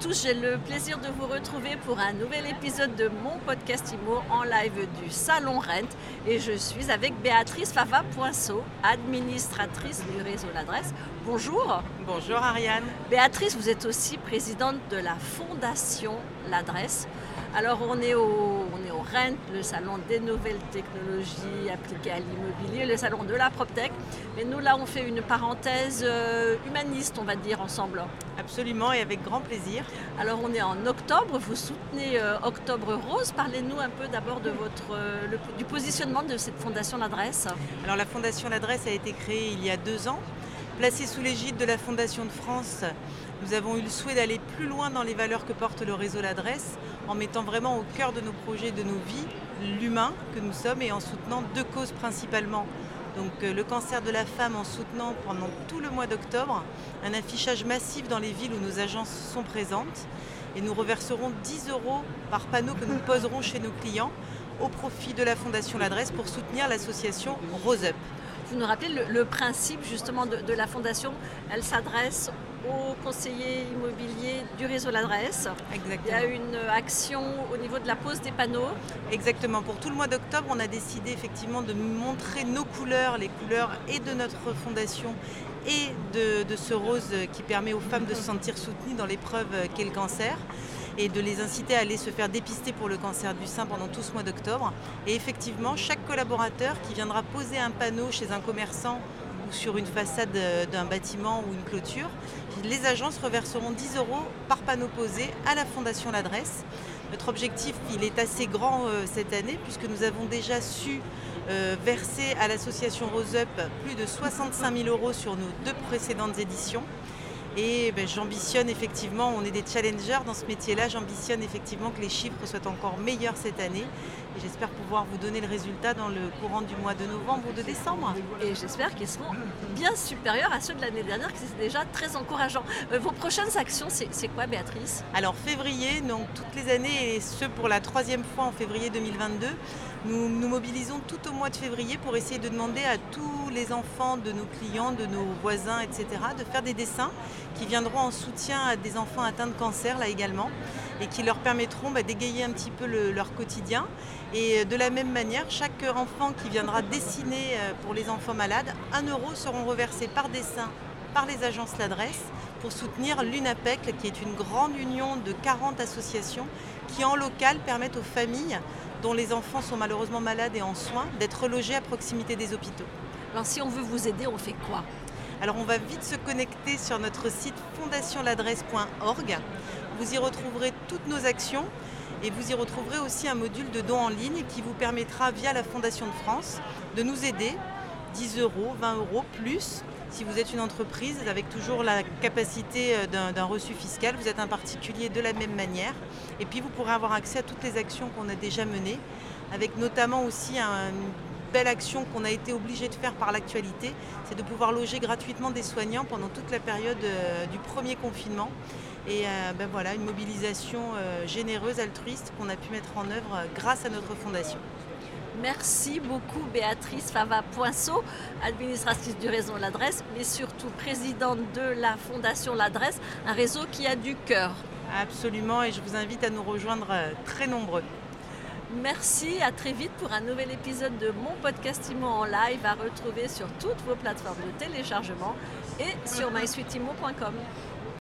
tous, j'ai le plaisir de vous retrouver pour un nouvel épisode de mon podcast IMO en live du Salon Rent. Et je suis avec Béatrice Fava-Poinceau, administratrice du réseau L'Adresse. Bonjour. Bonjour Ariane. Béatrice, vous êtes aussi présidente de la Fondation L'Adresse. Alors on est, au, on est au RENT, le salon des nouvelles technologies appliquées à l'immobilier, le salon de la PropTech. Mais nous là on fait une parenthèse euh, humaniste on va dire ensemble. Absolument et avec grand plaisir. Alors on est en octobre, vous soutenez euh, Octobre Rose. Parlez-nous un peu d'abord de votre, euh, le- du positionnement de cette fondation L'Adresse. Alors la Fondation L'Adresse a été créée il y a deux ans. Placée sous l'égide de la Fondation de France, nous avons eu le souhait d'aller plus loin dans les valeurs que porte le réseau L'Adresse, en mettant vraiment au cœur de nos projets, de nos vies, l'humain que nous sommes et en soutenant deux causes principalement. Donc euh, le cancer de la femme en soutenant pendant tout le mois d'octobre un affichage massif dans les villes où nos agences sont présentes. Et nous reverserons 10 euros par panneau que nous poserons chez nos clients au profit de la Fondation L'Adresse pour soutenir l'association Rose Up. Vous nous rappelez le, le principe justement de, de la fondation? Elle s'adresse aux conseillers immobiliers du réseau L'Adresse. Il y a une action au niveau de la pose des panneaux. Exactement. Pour tout le mois d'octobre, on a décidé effectivement de montrer nos couleurs, les couleurs et de notre fondation et de, de ce rose qui permet aux femmes de se sentir soutenues dans l'épreuve qu'est le cancer et de les inciter à aller se faire dépister pour le cancer du sein pendant tout ce mois d'octobre. Et effectivement, chaque collaborateur qui viendra poser un panneau chez un commerçant ou sur une façade euh, d'un bâtiment ou une clôture, les agences reverseront 10 euros par panneau posé à la Fondation L'Adresse. Notre objectif, il est assez grand euh, cette année puisque nous avons déjà su euh, verser à l'association Rose Up plus de 65 000 euros sur nos deux précédentes éditions. Et ben, j'ambitionne effectivement, on est des challengers dans ce métier-là, j'ambitionne effectivement que les chiffres soient encore meilleurs cette année. Et j'espère pouvoir vous donner le résultat dans le courant du mois de novembre ou de décembre. Et j'espère qu'ils seront bien supérieurs à ceux de l'année dernière, qui c'est déjà très encourageant. Euh, vos prochaines actions, c'est c'est quoi, Béatrice? Alors février, donc toutes les années, et ce pour la troisième fois en février 2022, nous nous mobilisons tout au mois de février pour essayer de demander à tous les enfants de nos clients, de nos voisins, etc., de faire des dessins qui viendront en soutien à des enfants atteints de cancer là également et qui leur permettront bah, d'égayer un petit peu le- leur quotidien. Et euh, de la même manière, chaque enfant qui viendra dessiner euh, pour les enfants malades, 1 euro seront reversés par dessin par les agences L'Adresse pour soutenir l'UNAPEC, qui est une grande union de 40 associations qui en local permettent aux familles dont les enfants sont malheureusement malades et en soins d'être logés à proximité des hôpitaux. Alors si on veut vous aider, on fait quoi? Alors on va vite se connecter sur notre site fondationladresse.org. Vous y retrouverez toutes nos actions et vous y retrouverez aussi un module de dons en ligne qui vous permettra via la Fondation de France de nous aider 10 euros, 20 euros plus. Si vous êtes une entreprise avec toujours la capacité euh, d'un reçu fiscal, vous êtes un particulier de la même manière. Et puis vous pourrez avoir accès à toutes les actions qu'on a déjà menées, avec notamment aussi un- belle action qu'on a été obligé de faire par l'actualité, c'est de pouvoir loger gratuitement des soignants pendant toute la période euh, du premier confinement. Et euh, ben voilà, une mobilisation euh, généreuse, altruiste qu'on a pu mettre en œuvre grâce à notre fondation. Merci beaucoup Béatrice Fava-Poinceau, administratrice du réseau L'Adresse, mais surtout présidente de la Fondation L'Adresse, un réseau qui a du cœur. Absolument, et je vous invite à nous rejoindre très nombreux. Merci, à très vite pour un nouvel épisode de mon podcast Imo en live à retrouver sur toutes vos plateformes de téléchargement et sur mysweetimo.com.